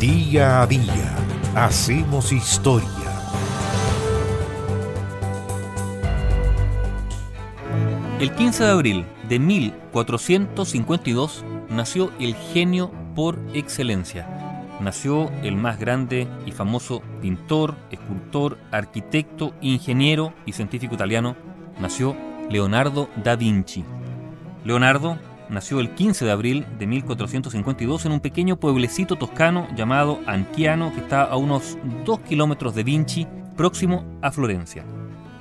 Día a día hacemos historia. El 15 de abril de 1452 nació el genio por excelencia. Nació el más grande y famoso pintor, escultor, arquitecto, ingeniero y científico italiano. Nació Leonardo da Vinci. Leonardo nació el 15 de abril de 1452 en un pequeño pueblecito toscano llamado Anchiano, que está a unos 2 kilómetros de Vinci, próximo a Florencia.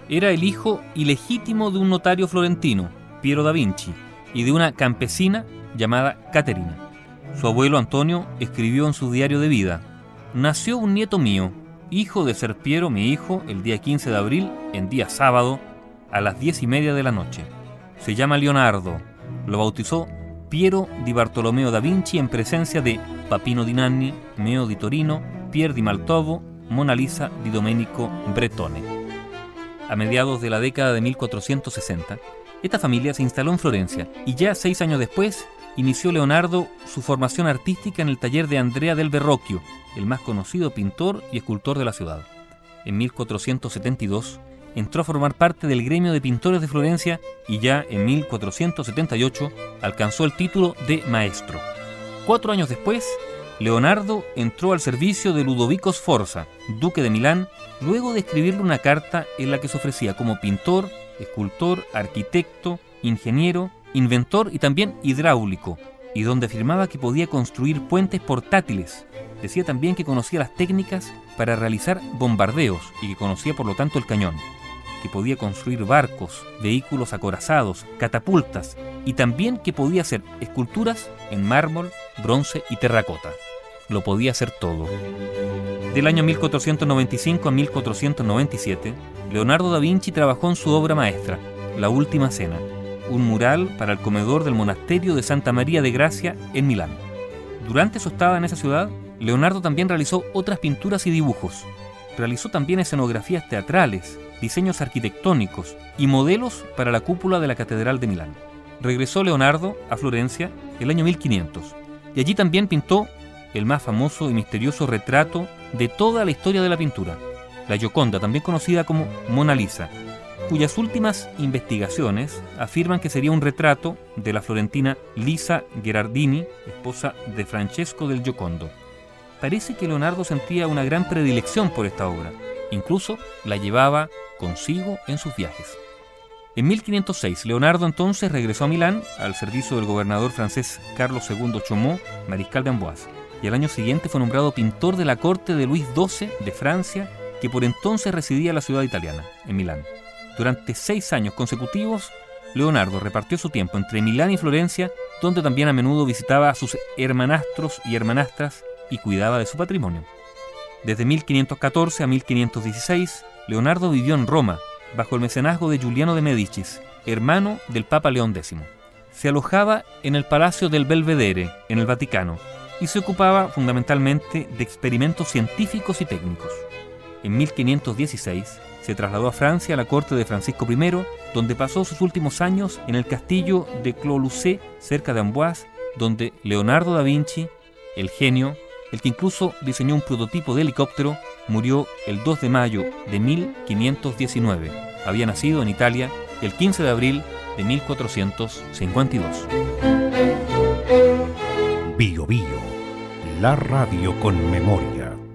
Era el hijo ilegítimo de un notario florentino, Piero da Vinci, y de una campesina llamada Caterina. Su abuelo Antonio escribió en su diario de vida, Nació un nieto mío, hijo de ser Piero, mi hijo, el día 15 de abril, en día sábado, a las diez y media de la noche. Se llama Leonardo, lo bautizó Piero di Bartolomeo da Vinci en presencia de Papino di Nanni, Meo di Torino, Pier di Maltovo, Mona Lisa di Domenico Bretone. A mediados de la década de 1460, esta familia se instaló en Florencia y ya seis años después inició Leonardo su formación artística en el taller de Andrea del Verrocchio, el más conocido pintor y escultor de la ciudad. En 1472 entró a formar parte del gremio de pintores de Florencia y ya en 1478 alcanzó el título de maestro. Cuatro años después, Leonardo entró al servicio de Ludovico Sforza, duque de Milán, luego de escribirle una carta en la que se ofrecía como pintor, escultor, arquitecto, ingeniero, inventor y también hidráulico, y donde afirmaba que podía construir puentes portátiles. Decía también que conocía las técnicas para realizar bombardeos y que conocía por lo tanto el cañón que podía construir barcos, vehículos acorazados, catapultas y también que podía hacer esculturas en mármol, bronce y terracota. Lo podía hacer todo. Del año 1495 a 1497, Leonardo da Vinci trabajó en su obra maestra, La Última Cena, un mural para el comedor del monasterio de Santa María de Gracia en Milán. Durante su estada en esa ciudad, Leonardo también realizó otras pinturas y dibujos. Realizó también escenografías teatrales, diseños arquitectónicos y modelos para la cúpula de la Catedral de Milán. Regresó Leonardo a Florencia el año 1500 y allí también pintó el más famoso y misterioso retrato de toda la historia de la pintura, la Gioconda, también conocida como Mona Lisa, cuyas últimas investigaciones afirman que sería un retrato de la florentina Lisa Gherardini, esposa de Francesco del Giocondo. Parece que Leonardo sentía una gran predilección por esta obra, incluso la llevaba consigo en sus viajes. En 1506, Leonardo entonces regresó a Milán al servicio del gobernador francés Carlos II Chaumont, mariscal de Amboise, y al año siguiente fue nombrado pintor de la corte de Luis XII de Francia, que por entonces residía en la ciudad italiana, en Milán. Durante seis años consecutivos, Leonardo repartió su tiempo entre Milán y Florencia, donde también a menudo visitaba a sus hermanastros y hermanastras y cuidaba de su patrimonio. Desde 1514 a 1516, Leonardo vivió en Roma, bajo el mecenazgo de Giuliano de Medicis, hermano del Papa León X. Se alojaba en el Palacio del Belvedere, en el Vaticano, y se ocupaba fundamentalmente de experimentos científicos y técnicos. En 1516 se trasladó a Francia a la corte de Francisco I, donde pasó sus últimos años en el castillo de Clos-Lucé, cerca de Amboise, donde Leonardo da Vinci, el genio, el que incluso diseñó un prototipo de helicóptero, murió el 2 de mayo de 1519. Había nacido en Italia el 15 de abril de 1452. Bio Bio, la radio con memoria.